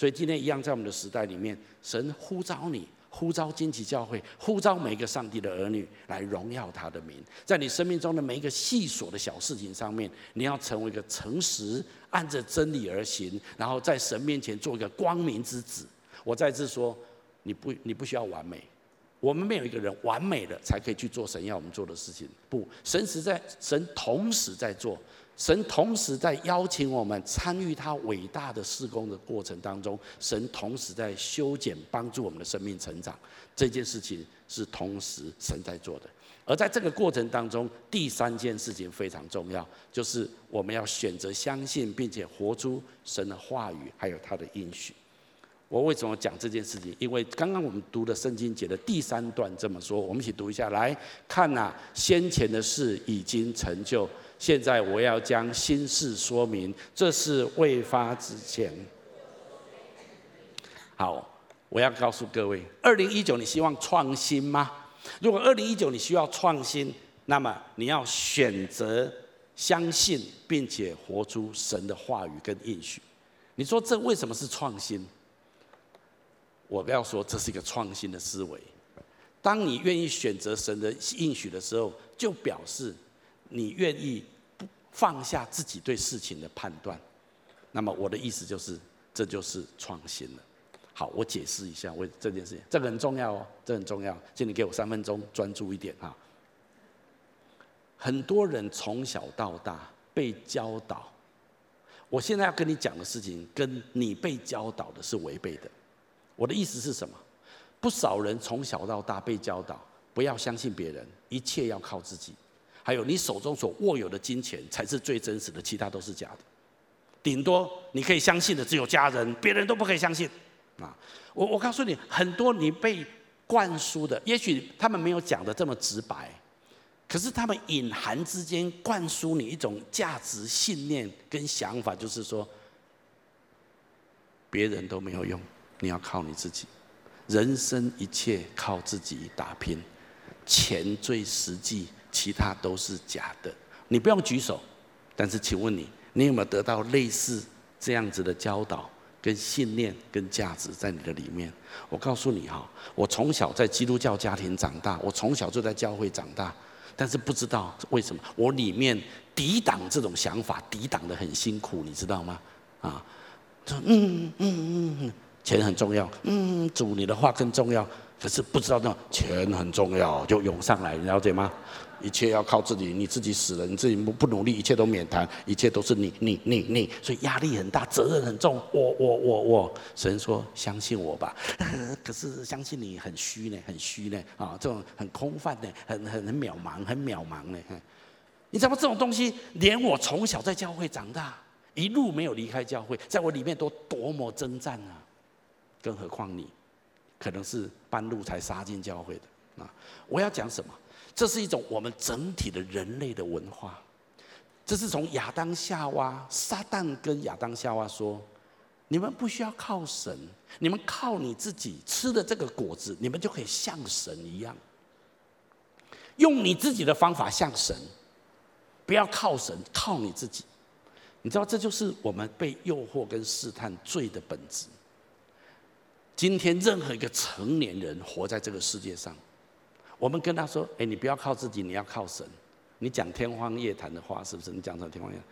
所以今天一样，在我们的时代里面，神呼召你，呼召荆棘教会，呼召每一个上帝的儿女来荣耀他的名。在你生命中的每一个细琐的小事情上面，你要成为一个诚实、按着真理而行，然后在神面前做一个光明之子。我再次说，你不，你不需要完美。我们没有一个人完美的才可以去做神要我们做的事情。不，神实在，神同时在做。神同时在邀请我们参与他伟大的事工的过程当中，神同时在修剪、帮助我们的生命成长。这件事情是同时神在做的。而在这个过程当中，第三件事情非常重要，就是我们要选择相信，并且活出神的话语，还有他的应许。我为什么讲这件事情？因为刚刚我们读的圣经节的第三段这么说，我们一起读一下，来看呐，先前的事已经成就。现在我要将新事说明，这是未发之前。好，我要告诉各位，二零一九你希望创新吗？如果二零一九你需要创新，那么你要选择相信，并且活出神的话语跟应许。你说这为什么是创新？我不要说这是一个创新的思维。当你愿意选择神的应许的时候，就表示。你愿意不放下自己对事情的判断，那么我的意思就是，这就是创新了。好，我解释一下为这件事情，这个很重要哦，这很重要，请你给我三分钟，专注一点哈。很多人从小到大被教导，我现在要跟你讲的事情，跟你被教导的是违背的。我的意思是什么？不少人从小到大被教导，不要相信别人，一切要靠自己。还有，你手中所握有的金钱才是最真实的，其他都是假的。顶多你可以相信的只有家人，别人都不可以相信。啊，我我告诉你，很多你被灌输的，也许他们没有讲的这么直白，可是他们隐含之间灌输你一种价值信念跟想法，就是说，别人都没有用，你要靠你自己，人生一切靠自己打拼，钱最实际。其他都是假的，你不用举手，但是请问你，你有没有得到类似这样子的教导、跟信念、跟价值在你的里面？我告诉你哈，我从小在基督教家庭长大，我从小就在教会长大，但是不知道为什么我里面抵挡这种想法，抵挡得很辛苦，你知道吗？啊，说嗯嗯嗯嗯，钱很重要，嗯，主你的话更重要，可是不知道那钱很重要就涌上来，你了解吗？一切要靠自己，你自己死了，你自己不不努力，一切都免谈，一切都是你你你你，所以压力很大，责任很重。我我我我，神说相信我吧，可是相信你很虚呢，很虚呢啊，这种很空泛的，很很很渺茫，很渺茫呢。你知道吗？这种东西，连我从小在教会长大，一路没有离开教会，在我里面都多么征战啊！更何况你，可能是半路才杀进教会的啊！我要讲什么？这是一种我们整体的人类的文化。这是从亚当夏娃，撒旦跟亚当夏娃说：“你们不需要靠神，你们靠你自己吃的这个果子，你们就可以像神一样，用你自己的方法像神，不要靠神，靠你自己。”你知道，这就是我们被诱惑跟试探罪的本质。今天任何一个成年人活在这个世界上，我们跟他说：“哎，你不要靠自己，你要靠神。”你讲天方夜谭的话，是不是？你讲成天方夜谭。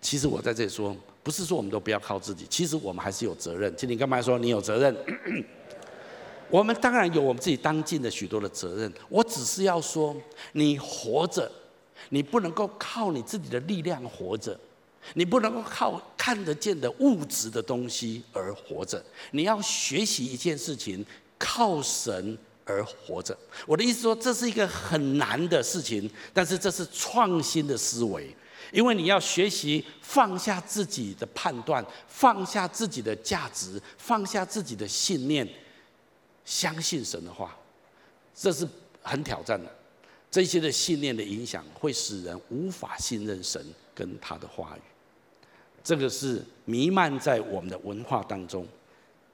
其实我在这里说，不是说我们都不要靠自己，其实我们还是有责任。其实你干嘛说你有责任？我们当然有我们自己当尽的许多的责任。我只是要说，你活着，你不能够靠你自己的力量活着。你不能够靠看得见的物质的东西而活着，你要学习一件事情，靠神而活着。我的意思说，这是一个很难的事情，但是这是创新的思维，因为你要学习放下自己的判断，放下自己的价值，放下自己的信念，相信神的话，这是很挑战的。这些的信念的影响会使人无法信任神跟他的话语。这个是弥漫在我们的文化当中，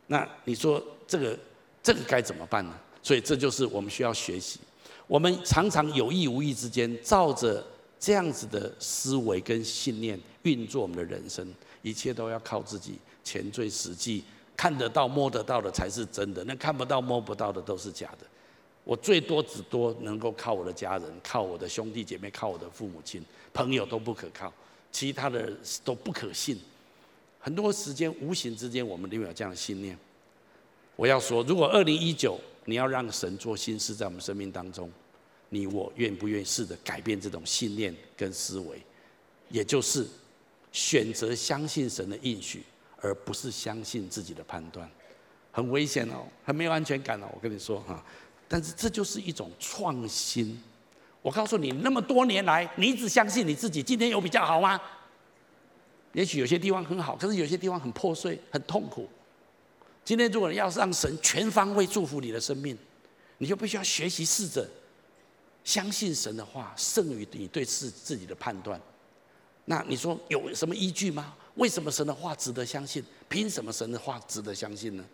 那你说这个这个该怎么办呢？所以这就是我们需要学习。我们常常有意无意之间，照着这样子的思维跟信念运作我们的人生，一切都要靠自己，前最实际，看得到摸得到的才是真的，那看不到摸不到的都是假的。我最多只多能够靠我的家人，靠我的兄弟姐妹，靠我的父母亲，朋友都不可靠。其他的都不可信，很多时间无形之间，我们都有这样的信念。我要说，如果二零一九你要让神做新事在我们生命当中，你我愿不愿意试着改变这种信念跟思维，也就是选择相信神的应许，而不是相信自己的判断，很危险哦，很没有安全感哦。我跟你说哈，但是这就是一种创新。我告诉你，那么多年来，你只相信你自己。今天有比较好吗？也许有些地方很好，可是有些地方很破碎、很痛苦。今天，如果你要让神全方位祝福你的生命，你就必须要学习试着相信神的话，胜于你对自自己的判断。那你说有什么依据吗？为什么神的话值得相信？凭什么神的话值得相信呢？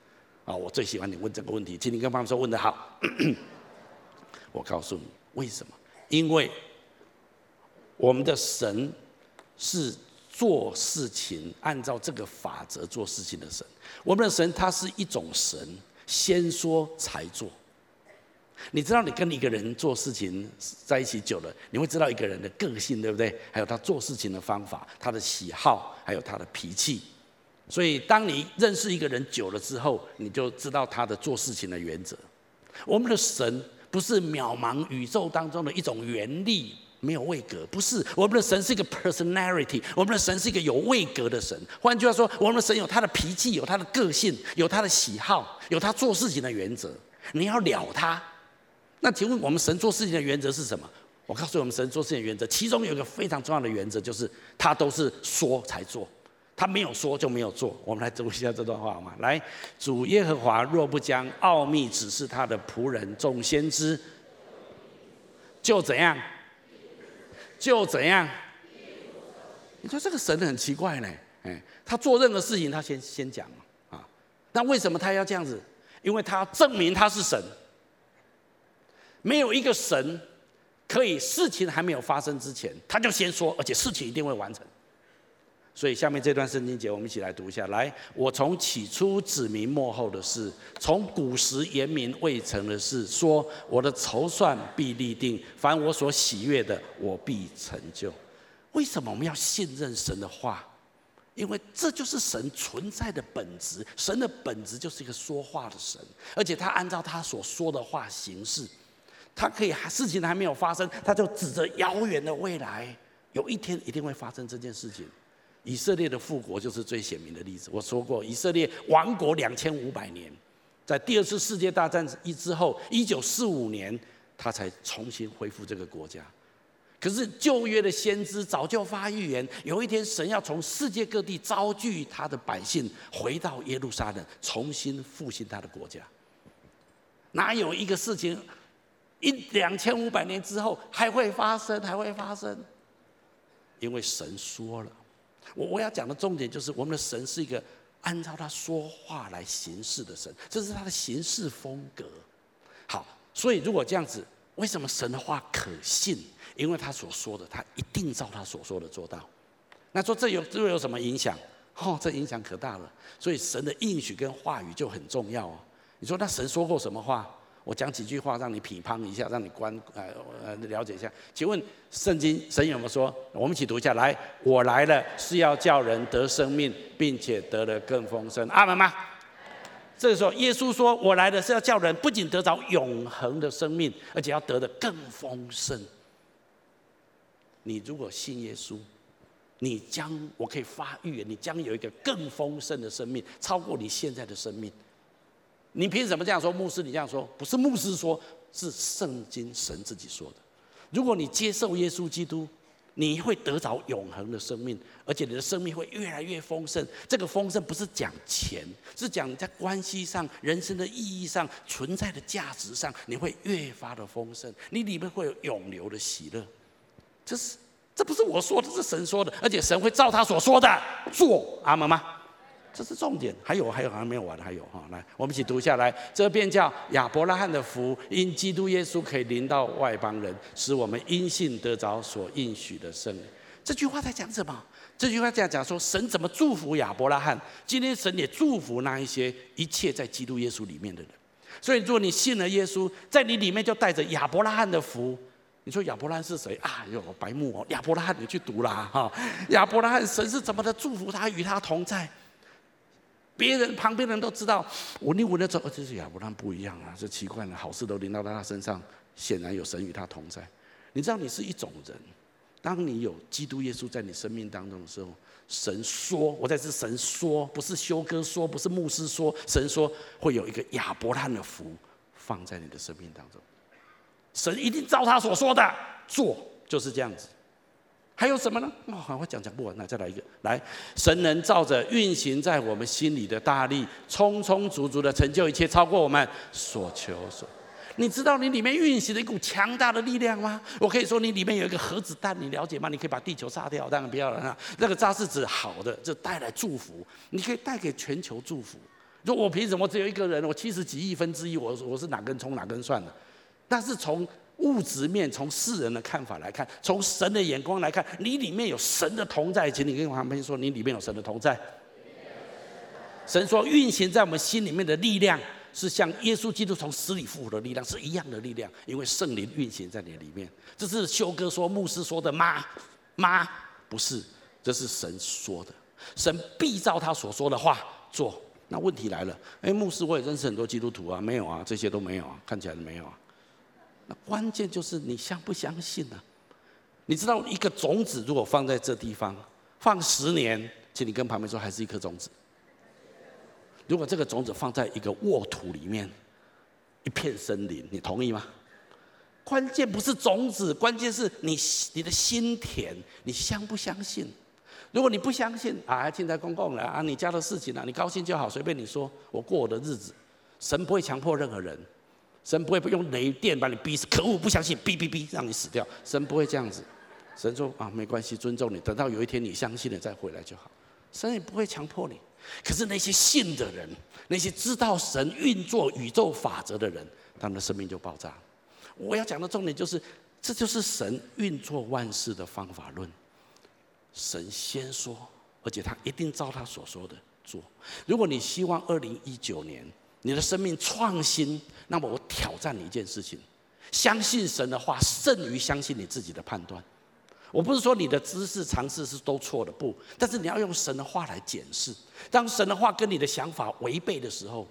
啊，我最喜欢你问这个问题。请你跟爸爸说问得好。我告诉你为什么。因为我们的神是做事情按照这个法则做事情的神，我们的神他是一种神，先说才做。你知道，你跟一个人做事情在一起久了，你会知道一个人的个性，对不对？还有他做事情的方法，他的喜好，还有他的脾气。所以，当你认识一个人久了之后，你就知道他的做事情的原则。我们的神。不是渺茫宇宙当中的一种原力，没有位格。不是，我们的神是一个 personality，我们的神是一个有位格的神。换句话说，我们的神有他的脾气，有他的个性，有他的喜好，有他做事情的原则。你要了他，那请问我们神做事情的原则是什么？我告诉，我们神做事情的原则，其中有一个非常重要的原则，就是他都是说才做。他没有说就没有做。我们来读一下这段话好吗？来，主耶和华若不将奥秘指示他的仆人众先知，就怎样？就怎样？你说这个神很奇怪呢？哎，他做任何事情他先先讲啊。那为什么他要这样子？因为他要证明他是神。没有一个神可以事情还没有发生之前他就先说，而且事情一定会完成。所以下面这段圣经节，我们一起来读一下。来，我从起初指明末后的事，从古时言明未成的事，说我的筹算必立定，凡我所喜悦的，我必成就。为什么我们要信任神的话？因为这就是神存在的本质。神的本质就是一个说话的神，而且他按照他所说的话行事。他可以事情还没有发生，他就指着遥远的未来，有一天一定会发生这件事情。以色列的复国就是最显明的例子。我说过，以色列亡国两千五百年，在第二次世界大战一之后，一九四五年，他才重新恢复这个国家。可是旧约的先知早就发预言，有一天神要从世界各地召聚他的百姓，回到耶路撒冷，重新复兴他的国家。哪有一个事情一两千五百年之后还会发生？还会发生？因为神说了。我我要讲的重点就是，我们的神是一个按照他说话来行事的神，这是他的行事风格。好，所以如果这样子，为什么神的话可信？因为他所说的，他一定照他所说的做到。那说这有这有什么影响？哦，这影响可大了。所以神的应许跟话语就很重要哦。你说那神说过什么话？我讲几句话让你批判一下，让你观呃呃了解一下。请问圣经神有没有说？我们一起读一下来。我来了是要叫人得生命，并且得了更丰盛。阿门吗？这个时候耶稣说：“我来的是要叫人不仅得着永恒的生命，而且要得的更丰盛。”你如果信耶稣，你将我可以发预言，你将有一个更丰盛的生命，超过你现在的生命。你凭什么这样说？牧师，你这样说不是牧师说，是圣经神自己说的。如果你接受耶稣基督，你会得着永恒的生命，而且你的生命会越来越丰盛。这个丰盛不是讲钱，是讲在关系上、人生的意义上、存在的价值上，你会越发的丰盛。你里面会有永流的喜乐。这是，这不是我说的，是神说的，而且神会照他所说的做，阿门吗？这是重点。还有，还有，好像没有完，还有哈，来，我们一起读下来。这便叫亚伯拉罕的福，因基督耶稣可以临到外邦人，使我们因信得着所应许的圣灵。这句话在讲什么？这句话在讲说神怎么祝福亚伯拉罕。今天神也祝福那一些一切在基督耶稣里面的人。所以，如果你信了耶稣，在你里面就带着亚伯拉罕的福。你说亚伯拉罕是谁啊？哟，白目哦！亚伯拉罕，你去读啦哈！亚伯拉罕，神是怎么的祝福他，与他同在？别人旁边人都知道，我你闻的时候，这是亚伯拉罕不一样啊！这奇怪了，好事都临到他身上，显然有神与他同在。你知道你是一种人，当你有基督耶稣在你生命当中的时候，神说，我在这神说，不是修哥说，不是牧师说，神说会有一个亚伯拉罕的福放在你的生命当中。神一定照他所说的做，就是这样子。还有什么呢？哦，我讲讲不完，那再来一个。来，神能照着运行在我们心里的大力，充充足足的成就一切，超过我们所求所。你知道你里面运行的一股强大的力量吗？我可以说你里面有一个核子弹，你了解吗？你可以把地球炸掉，当然不要了。那个炸是指好的，就带来祝福。你可以带给全球祝福。说我凭什么只有一个人？我七十几亿分之一，我我是哪根葱哪根蒜的？但是从物质面，从世人的看法来看，从神的眼光来看，你里面有神的同在。请你跟旁边说，你里面有神的同在。神说，运行在我们心里面的力量，是像耶稣基督从死里复活的力量是一样的力量，因为圣灵运行在你里面。这是修哥说、牧师说的吗？吗？不是，这是神说的。神必照他所说的话做。那问题来了，哎，牧师，我也认识很多基督徒啊，没有啊，这些都没有啊，看起来没有啊。那关键就是你相不相信呢？你知道一个种子如果放在这地方放十年，请你跟旁边说还是一颗种子。如果这个种子放在一个沃土里面，一片森林，你同意吗？关键不是种子，关键是你你的心田，你相不相信？如果你不相信啊，现在公共了啊，你家的事情啊，你高兴就好，随便你说，我过我的日子，神不会强迫任何人。神不会不用雷电把你逼死，可恶！不相信，哔哔哔，让你死掉。神不会这样子。神说啊，没关系，尊重你，等到有一天你相信了再回来就好。神也不会强迫你。可是那些信的人，那些知道神运作宇宙法则的人，他们的生命就爆炸。我要讲的重点就是，这就是神运作万事的方法论。神先说，而且他一定照他所说的做。如果你希望二零一九年，你的生命创新，那么我挑战你一件事情：相信神的话胜于相信你自己的判断。我不是说你的知识、尝试是都错的，不，但是你要用神的话来检视。当神的话跟你的想法违背的时候，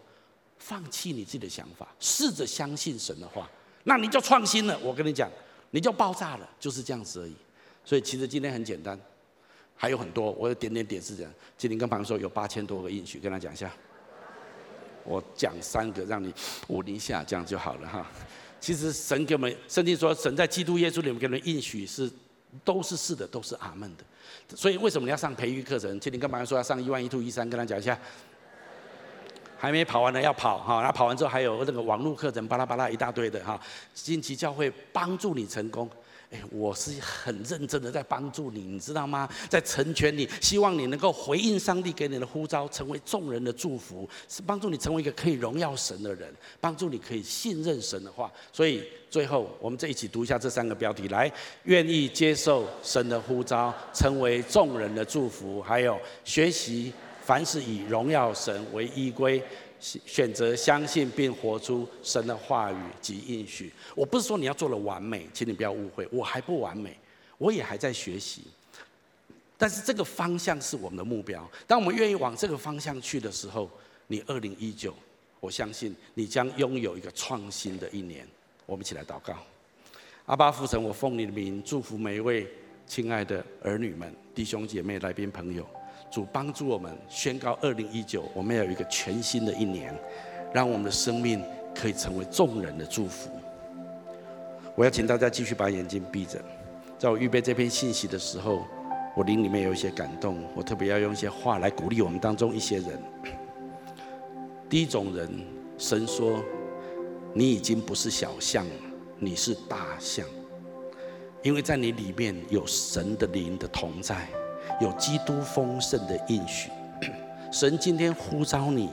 放弃你自己的想法，试着相信神的话，那你就创新了。我跟你讲，你就爆炸了，就是这样子而已。所以其实今天很简单，还有很多，我有点点点是这样。今天跟朋友说有八千多个应许，跟他讲一下。我讲三个，让你捂一下，这样就好了哈。其实神给我们圣经说，神在基督耶稣里面给我们应许是都是是的，都是阿门的。所以为什么你要上培育课程？今天干嘛说要上一万一兔一三？跟他讲一下。还没跑完呢，要跑哈。然后跑完之后还有那个网络课程，巴拉巴拉一大堆的哈。新奇教会帮助你成功。哎，我是很认真的在帮助你，你知道吗？在成全你，希望你能够回应上帝给你的呼召，成为众人的祝福，是帮助你成为一个可以荣耀神的人，帮助你可以信任神的话。所以最后，我们再一起读一下这三个标题：来，愿意接受神的呼召，成为众人的祝福；还有学习，凡事以荣耀神为依归。选择相信并活出神的话语及应许。我不是说你要做的完美，请你不要误会，我还不完美，我也还在学习。但是这个方向是我们的目标。当我们愿意往这个方向去的时候，你二零一九，我相信你将拥有一个创新的一年。我们一起来祷告。阿爸父神，我奉你的名祝福每一位亲爱的儿女们、弟兄姐妹、来宾朋友。主帮助我们宣告二零一九，我们要有一个全新的一年，让我们的生命可以成为众人的祝福。我要请大家继续把眼睛闭着，在我预备这篇信息的时候，我灵里面有一些感动，我特别要用一些话来鼓励我们当中一些人。第一种人，神说：“你已经不是小象，你是大象，因为在你里面有神的灵的同在。”有基督丰盛的应许，神今天呼召你，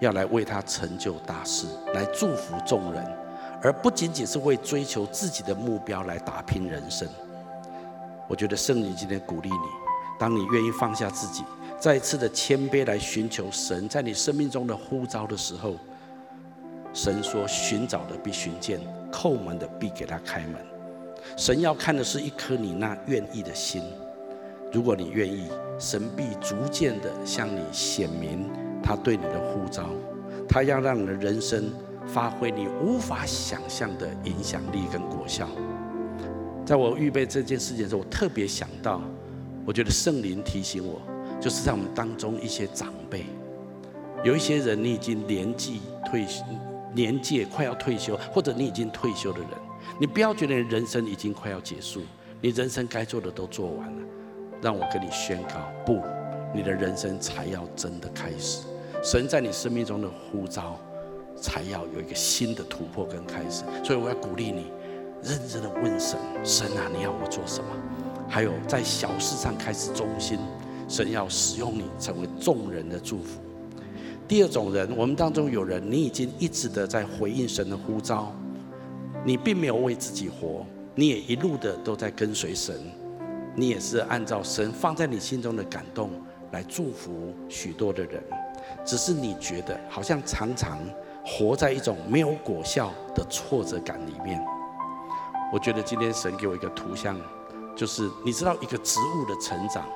要来为他成就大事，来祝福众人，而不仅仅是为追求自己的目标来打拼人生。我觉得圣灵今天鼓励你，当你愿意放下自己，再次的谦卑来寻求神在你生命中的呼召的时候，神说：寻找的必寻见，叩门的必给他开门。神要看的是一颗你那愿意的心。如果你愿意，神必逐渐的向你显明他对你的呼召，他要让你的人生发挥你无法想象的影响力跟果效。在我预备这件事情的时候，我特别想到，我觉得圣灵提醒我，就是在我们当中一些长辈，有一些人你已经年纪退休，年纪快要退休，或者你已经退休的人，你不要觉得人生已经快要结束，你人生该做的都做完了。让我跟你宣告，不，你的人生才要真的开始。神在你生命中的呼召，才要有一个新的突破跟开始。所以我要鼓励你，认真的问神：神啊，你要我做什么？还有在小事上开始忠心，神要使用你成为众人的祝福。第二种人，我们当中有人，你已经一直的在回应神的呼召，你并没有为自己活，你也一路的都在跟随神。你也是按照神放在你心中的感动来祝福许多的人，只是你觉得好像常常活在一种没有果效的挫折感里面。我觉得今天神给我一个图像，就是你知道一个植物的成长，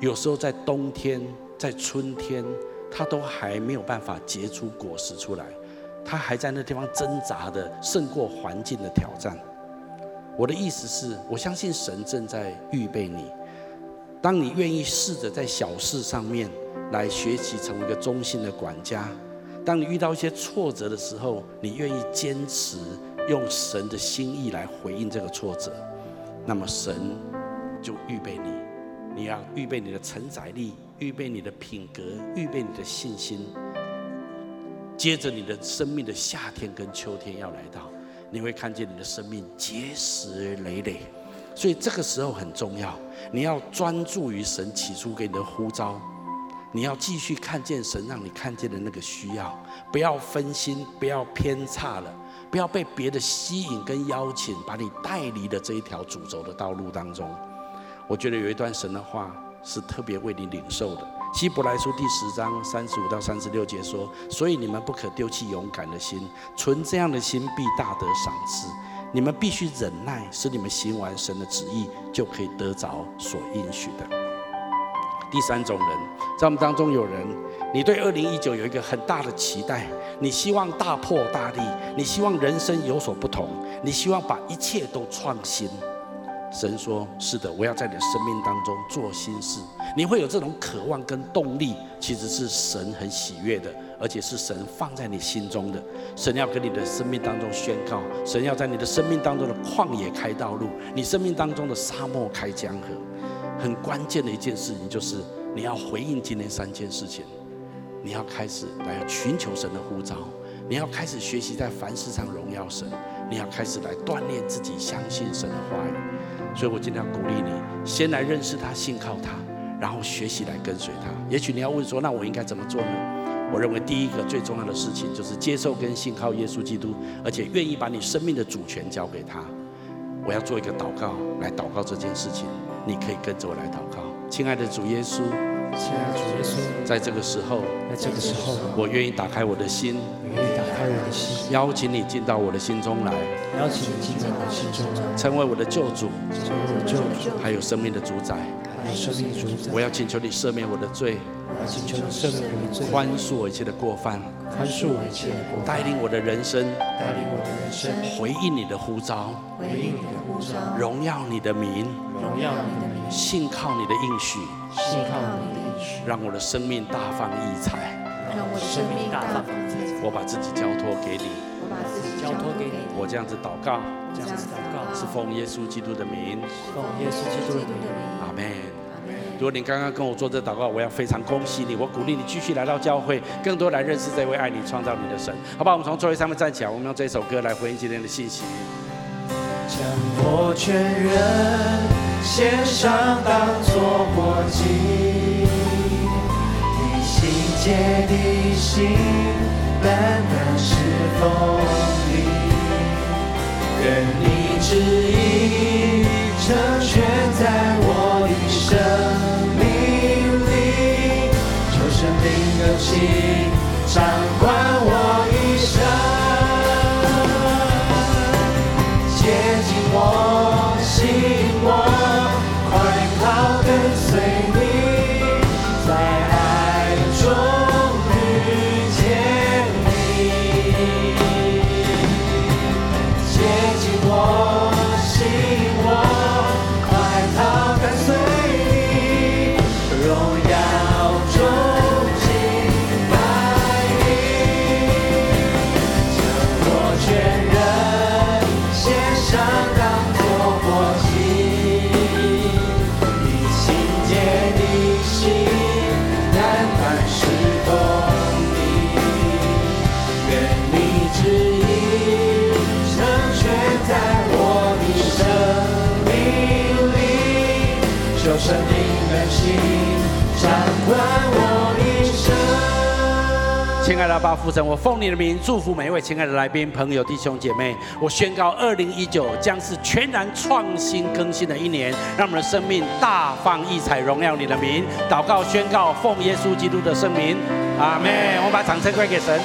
有时候在冬天、在春天，它都还没有办法结出果实出来，它还在那地方挣扎的胜过环境的挑战。我的意思是，我相信神正在预备你。当你愿意试着在小事上面来学习成为一个忠心的管家，当你遇到一些挫折的时候，你愿意坚持用神的心意来回应这个挫折，那么神就预备你。你要预备你的承载力，预备你的品格，预备你的信心。接着，你的生命的夏天跟秋天要来到。你会看见你的生命结实累累，所以这个时候很重要。你要专注于神起初给你的呼召，你要继续看见神让你看见的那个需要，不要分心，不要偏差了，不要被别的吸引跟邀请，把你带离了这一条主轴的道路当中。我觉得有一段神的话是特别为你领受的。希伯来书第十章三十五到三十六节说：“所以你们不可丢弃勇敢的心，存这样的心必大得赏赐。你们必须忍耐，使你们行完神的旨意，就可以得着所应许的。”第三种人，在我们当中有人，你对二零一九有一个很大的期待，你希望大破大立，你希望人生有所不同，你希望把一切都创新。神说：“是的，我要在你的生命当中做新事。你会有这种渴望跟动力，其实是神很喜悦的，而且是神放在你心中的。神要跟你的生命当中宣告，神要在你的生命当中的旷野开道路，你生命当中的沙漠开江河。很关键的一件事情就是，你要回应今天三件事情，你要开始来寻求神的呼召，你要开始学习在凡事上荣耀神，你要开始来锻炼自己相信神的话语。所以我尽量鼓励你，先来认识他，信靠他，然后学习来跟随他。也许你要问说，那我应该怎么做呢？我认为第一个最重要的事情就是接受跟信靠耶稣基督，而且愿意把你生命的主权交给他。我要做一个祷告来祷告这件事情。你可以跟着我来祷告，亲爱的主耶稣，在这个时候，在这个时候，我愿意打开我的心，我愿意打开我的心，邀请你进到我的心中来，邀请你进到我的心中来，成为我的救主，成为我的救主，还有生命的主宰，还有生命的主宰。我要请求你赦免我的罪，我要请求你赦免我的罪，宽恕我一切的过犯，宽恕我一切的过犯，带领我的人生，带领我的人生，回应你的呼召，回应你的呼召，荣耀你的名，荣耀你的名。信靠你的应许，信靠你的应许，让我的生命大放异彩，让我的生命大放异彩。我把自己交托给你，我把自己交托给你。我这样子祷告，这样子祷告，是奉耶稣基督的名，奉耶稣基督的名。阿门。如果你刚刚跟我做这祷告，我要非常恭喜你，我鼓励你继续来到教会，更多来认识这位爱你、创造你的神。好不好？我们从座位上面站起来，我们用这首歌来回应今天的信息。将我全人。献上当作活祭，以心洁的心，单单是奉你，愿你旨意成全在我的生命里，求圣灵更新掌管我亲爱的阿爸父神，我奉你的名祝福每一位亲爱的来宾、朋友、弟兄姐妹。我宣告，二零一九将是全然创新更新的一年，让我们的生命大放异彩，荣耀你的名。祷告宣告，奉耶稣基督的圣名，阿妹。我们把掌声归给神。